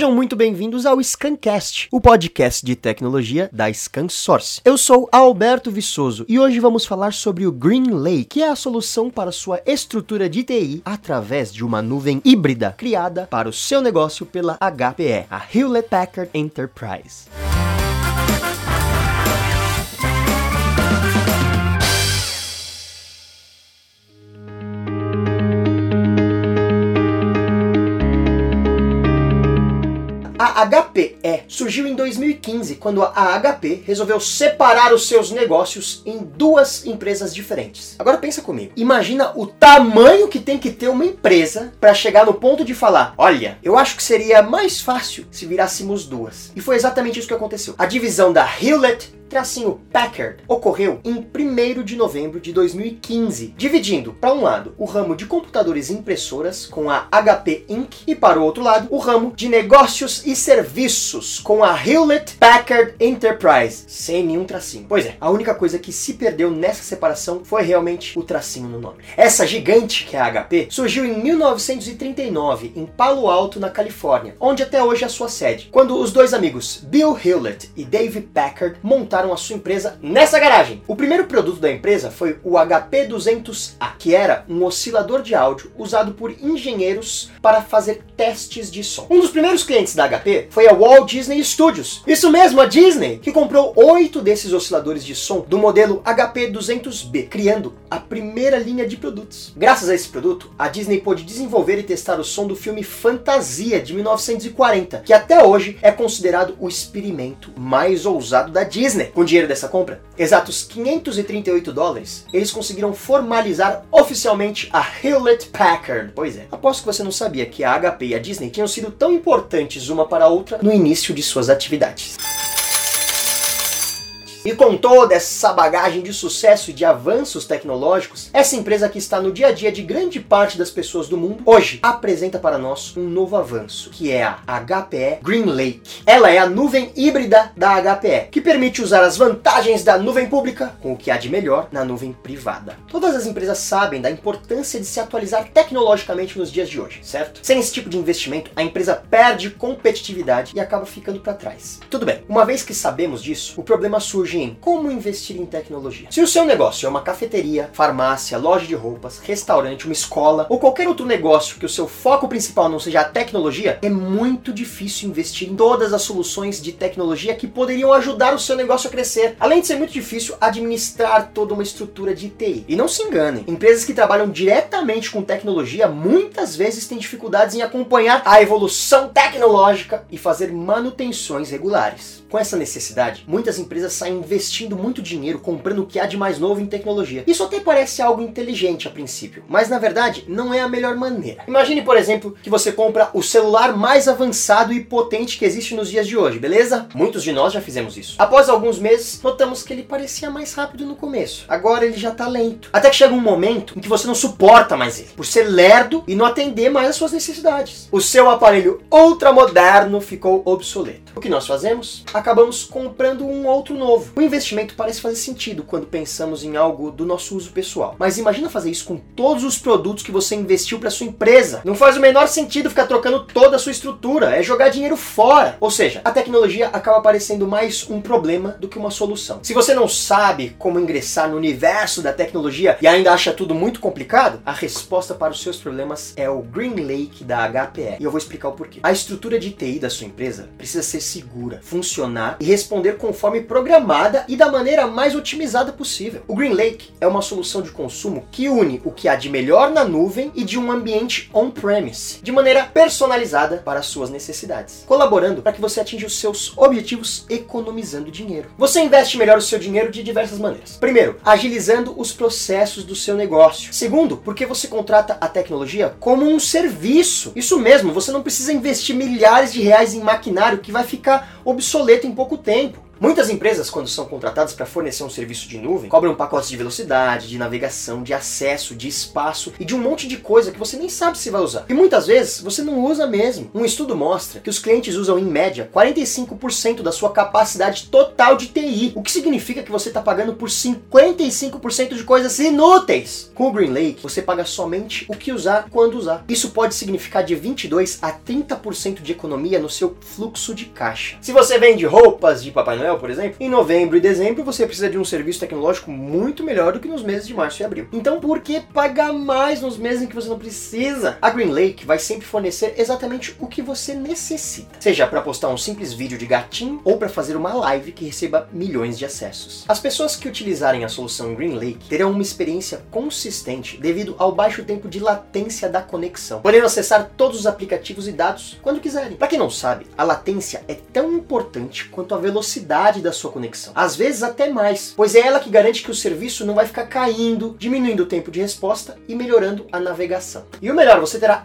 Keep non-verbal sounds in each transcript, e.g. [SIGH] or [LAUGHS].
Sejam muito bem-vindos ao Scancast, o podcast de tecnologia da ScanSource. Eu sou Alberto Viçoso e hoje vamos falar sobre o Green Lake, que é a solução para sua estrutura de TI através de uma nuvem híbrida criada para o seu negócio pela HPE, a Hewlett Packard Enterprise. A HPE surgiu em 2015, quando a HP resolveu separar os seus negócios em duas empresas diferentes. Agora pensa comigo. Imagina o tamanho que tem que ter uma empresa para chegar no ponto de falar: "Olha, eu acho que seria mais fácil se virássemos duas". E foi exatamente isso que aconteceu. A divisão da Hewlett tracinho Packard ocorreu em 1 de novembro de 2015, dividindo para um lado o ramo de computadores e impressoras com a HP Inc. e para o outro lado o ramo de negócios e serviços com a Hewlett Packard Enterprise, sem nenhum tracinho. Pois é, a única coisa que se perdeu nessa separação foi realmente o tracinho no nome. Essa gigante que é a HP surgiu em 1939 em Palo Alto, na Califórnia, onde até hoje é a sua sede, quando os dois amigos Bill Hewlett e Dave Packard montaram montaram a sua empresa nessa garagem. O primeiro produto da empresa foi o HP200A, que era um oscilador de áudio usado por engenheiros para fazer testes de som. Um dos primeiros clientes da HP foi a Walt Disney Studios. Isso mesmo, a Disney, que comprou oito desses osciladores de som do modelo HP200B, criando a primeira linha de produtos. Graças a esse produto, a Disney pôde desenvolver e testar o som do filme Fantasia de 1940, que até hoje é considerado o experimento mais ousado da Disney. Com o dinheiro dessa compra, exatos 538 dólares, eles conseguiram formalizar oficialmente a Hewlett Packard. Pois é, aposto que você não sabia que a HP e a Disney tinham sido tão importantes uma para a outra no início de suas atividades. E com toda essa bagagem de sucesso e de avanços tecnológicos, essa empresa que está no dia a dia de grande parte das pessoas do mundo, hoje apresenta para nós um novo avanço, que é a HPE Green Lake. Ela é a nuvem híbrida da HPE, que permite usar as vantagens da nuvem pública com o que há de melhor na nuvem privada. Todas as empresas sabem da importância de se atualizar tecnologicamente nos dias de hoje, certo? Sem esse tipo de investimento, a empresa perde competitividade e acaba ficando para trás. Tudo bem, uma vez que sabemos disso, o problema surge em como investir em tecnologia. Se o seu negócio é uma cafeteria, farmácia, loja de roupas, restaurante, uma escola ou qualquer outro negócio que o seu foco principal não seja a tecnologia, é muito difícil investir em todas as soluções de tecnologia que poderiam ajudar o seu negócio a crescer. Além de ser muito difícil administrar toda uma estrutura de TI. E não se enganem, empresas que trabalham diretamente com tecnologia muitas vezes têm dificuldades em acompanhar a evolução tecnológica e fazer manutenções regulares. Com essa necessidade, muitas empresas saem investindo muito dinheiro comprando o que há de mais novo em tecnologia. Isso até parece algo inteligente a princípio, mas na verdade não é a melhor maneira. Imagine, por exemplo, que você compra o celular mais avançado e potente que existe nos dias de hoje, beleza? Muitos de nós já fizemos isso. Após alguns meses, notamos que ele parecia mais rápido no começo. Agora ele já tá lento. Até que chega um momento em que você não suporta mais ele, por ser lerdo e não atender mais às suas necessidades. O seu aparelho ultramoderno ficou obsoleto. O que nós fazemos? Acabamos comprando um outro novo o investimento parece fazer sentido quando pensamos em algo do nosso uso pessoal. Mas imagina fazer isso com todos os produtos que você investiu para sua empresa. Não faz o menor sentido ficar trocando toda a sua estrutura, é jogar dinheiro fora. Ou seja, a tecnologia acaba parecendo mais um problema do que uma solução. Se você não sabe como ingressar no universo da tecnologia e ainda acha tudo muito complicado, a resposta para os seus problemas é o Green Lake da HPE. E eu vou explicar o porquê. A estrutura de TI da sua empresa precisa ser segura, funcionar e responder conforme programado e da maneira mais otimizada possível. O Green Lake é uma solução de consumo que une o que há de melhor na nuvem e de um ambiente on-premise, de maneira personalizada para as suas necessidades, colaborando para que você atinja os seus objetivos economizando dinheiro. Você investe melhor o seu dinheiro de diversas maneiras. Primeiro, agilizando os processos do seu negócio. Segundo, porque você contrata a tecnologia como um serviço. Isso mesmo, você não precisa investir milhares de reais em maquinário que vai ficar obsoleto em pouco tempo. Muitas empresas, quando são contratadas para fornecer um serviço de nuvem, cobram pacotes de velocidade, de navegação, de acesso, de espaço e de um monte de coisa que você nem sabe se vai usar. E muitas vezes você não usa mesmo. Um estudo mostra que os clientes usam em média 45% da sua capacidade total de TI, o que significa que você está pagando por 55% de coisas inúteis. Com o Green Lake, você paga somente o que usar quando usar. Isso pode significar de 22 a 30% de economia no seu fluxo de caixa. Se você vende roupas de Papai Noel, por exemplo, em novembro e dezembro você precisa de um serviço tecnológico muito melhor do que nos meses de março e abril. Então, por que pagar mais nos meses em que você não precisa? A Green Lake vai sempre fornecer exatamente o que você necessita, seja para postar um simples vídeo de gatinho ou para fazer uma live que receba milhões de acessos. As pessoas que utilizarem a solução Green Lake terão uma experiência consistente devido ao baixo tempo de latência da conexão, podendo acessar todos os aplicativos e dados quando quiserem. Para quem não sabe, a latência é tão importante quanto a velocidade da sua conexão, às vezes até mais, pois é ela que garante que o serviço não vai ficar caindo, diminuindo o tempo de resposta e melhorando a navegação. E o melhor, você terá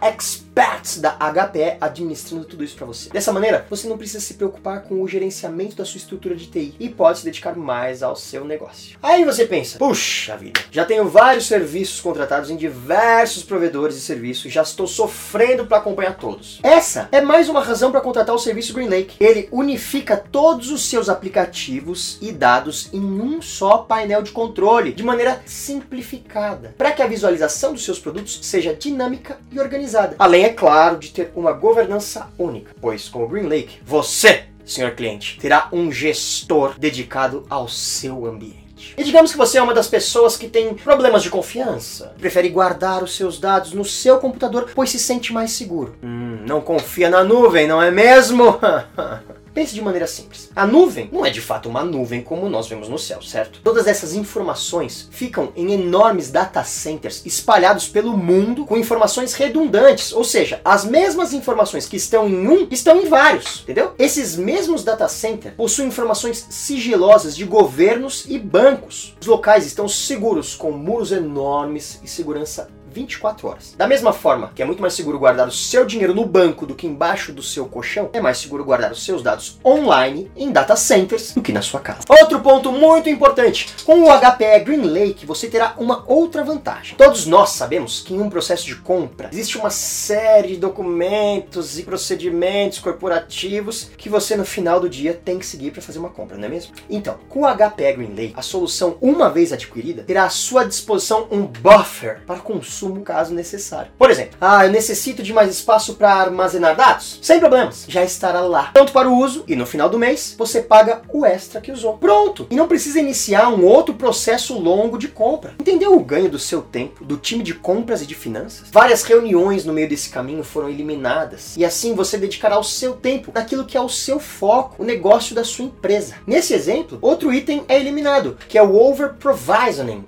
experts da HPE administrando tudo isso para você. Dessa maneira, você não precisa se preocupar com o gerenciamento da sua estrutura de TI e pode se dedicar mais ao seu negócio. Aí você pensa, puxa vida, já tenho vários serviços contratados em diversos provedores de e já estou sofrendo para acompanhar todos. Essa é mais uma razão para contratar o serviço GreenLake. Ele unifica todos os seus aplicativos e dados em um só painel de controle, de maneira simplificada, para que a visualização dos seus produtos seja dinâmica e organizada. Além, é claro, de ter uma governança única, pois com o GreenLake, você, senhor cliente, terá um gestor dedicado ao seu ambiente. E digamos que você é uma das pessoas que tem problemas de confiança, prefere guardar os seus dados no seu computador, pois se sente mais seguro. Hum, não confia na nuvem, não é mesmo? [LAUGHS] Pense de maneira simples. A nuvem não é de fato uma nuvem como nós vemos no céu, certo? Todas essas informações ficam em enormes data centers espalhados pelo mundo com informações redundantes, ou seja, as mesmas informações que estão em um estão em vários, entendeu? Esses mesmos data centers possuem informações sigilosas de governos e bancos. Os locais estão seguros com muros enormes e segurança 24 horas. Da mesma forma que é muito mais seguro guardar o seu dinheiro no banco do que embaixo do seu colchão, é mais seguro guardar os seus dados online em data centers do que na sua casa. Outro ponto muito importante: com o HPE GreenLake você terá uma outra vantagem. Todos nós sabemos que em um processo de compra existe uma série de documentos e procedimentos corporativos que você no final do dia tem que seguir para fazer uma compra, não é mesmo? Então, com o HPE GreenLake, a solução uma vez adquirida terá à sua disposição um buffer para consumo consumo caso necessário. Por exemplo, ah, eu necessito de mais espaço para armazenar dados? Sem problemas, já estará lá. Tanto para o uso e no final do mês você paga o extra que usou. Pronto! E não precisa iniciar um outro processo longo de compra. Entendeu o ganho do seu tempo, do time de compras e de finanças? Várias reuniões no meio desse caminho foram eliminadas e assim você dedicará o seu tempo naquilo que é o seu foco, o negócio da sua empresa. Nesse exemplo, outro item é eliminado, que é o over provisioning.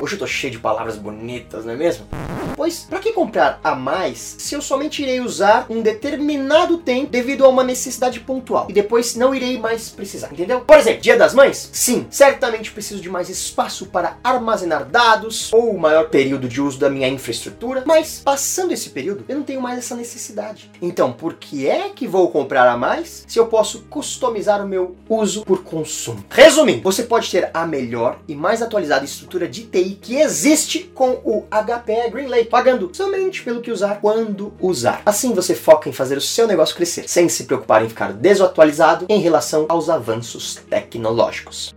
Hoje eu tô cheio de palavras bonitas, não é mesmo? Pois, para que comprar a mais se eu somente irei usar um determinado tempo devido a uma necessidade pontual e depois não irei mais precisar, entendeu? Por exemplo, Dia das Mães? Sim, certamente preciso de mais espaço para armazenar dados ou maior período de uso da minha infraestrutura, mas passando esse período eu não tenho mais essa necessidade. Então, por que é que vou comprar a mais se eu posso customizar o meu uso por consumo? Resumindo, você pode ter a melhor e mais atualizada estrutura de TI que existe com o HPE GreenLake, pagando somente pelo que usar quando usar. Assim você foca em fazer o seu negócio crescer, sem se preocupar em ficar desatualizado em relação aos avanços tecnológicos.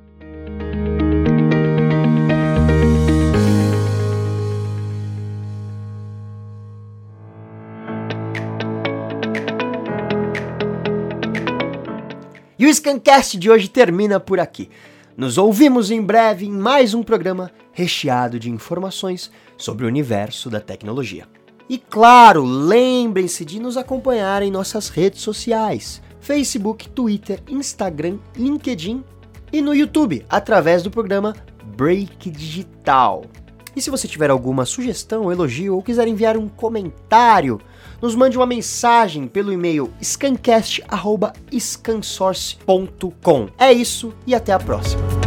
E o Scancast de hoje termina por aqui. Nos ouvimos em breve em mais um programa recheado de informações sobre o universo da tecnologia. E claro, lembrem-se de nos acompanhar em nossas redes sociais: Facebook, Twitter, Instagram, LinkedIn e no YouTube, através do programa Break Digital. E se você tiver alguma sugestão, elogio ou quiser enviar um comentário, nos mande uma mensagem pelo e-mail scancast.scansource.com. É isso e até a próxima.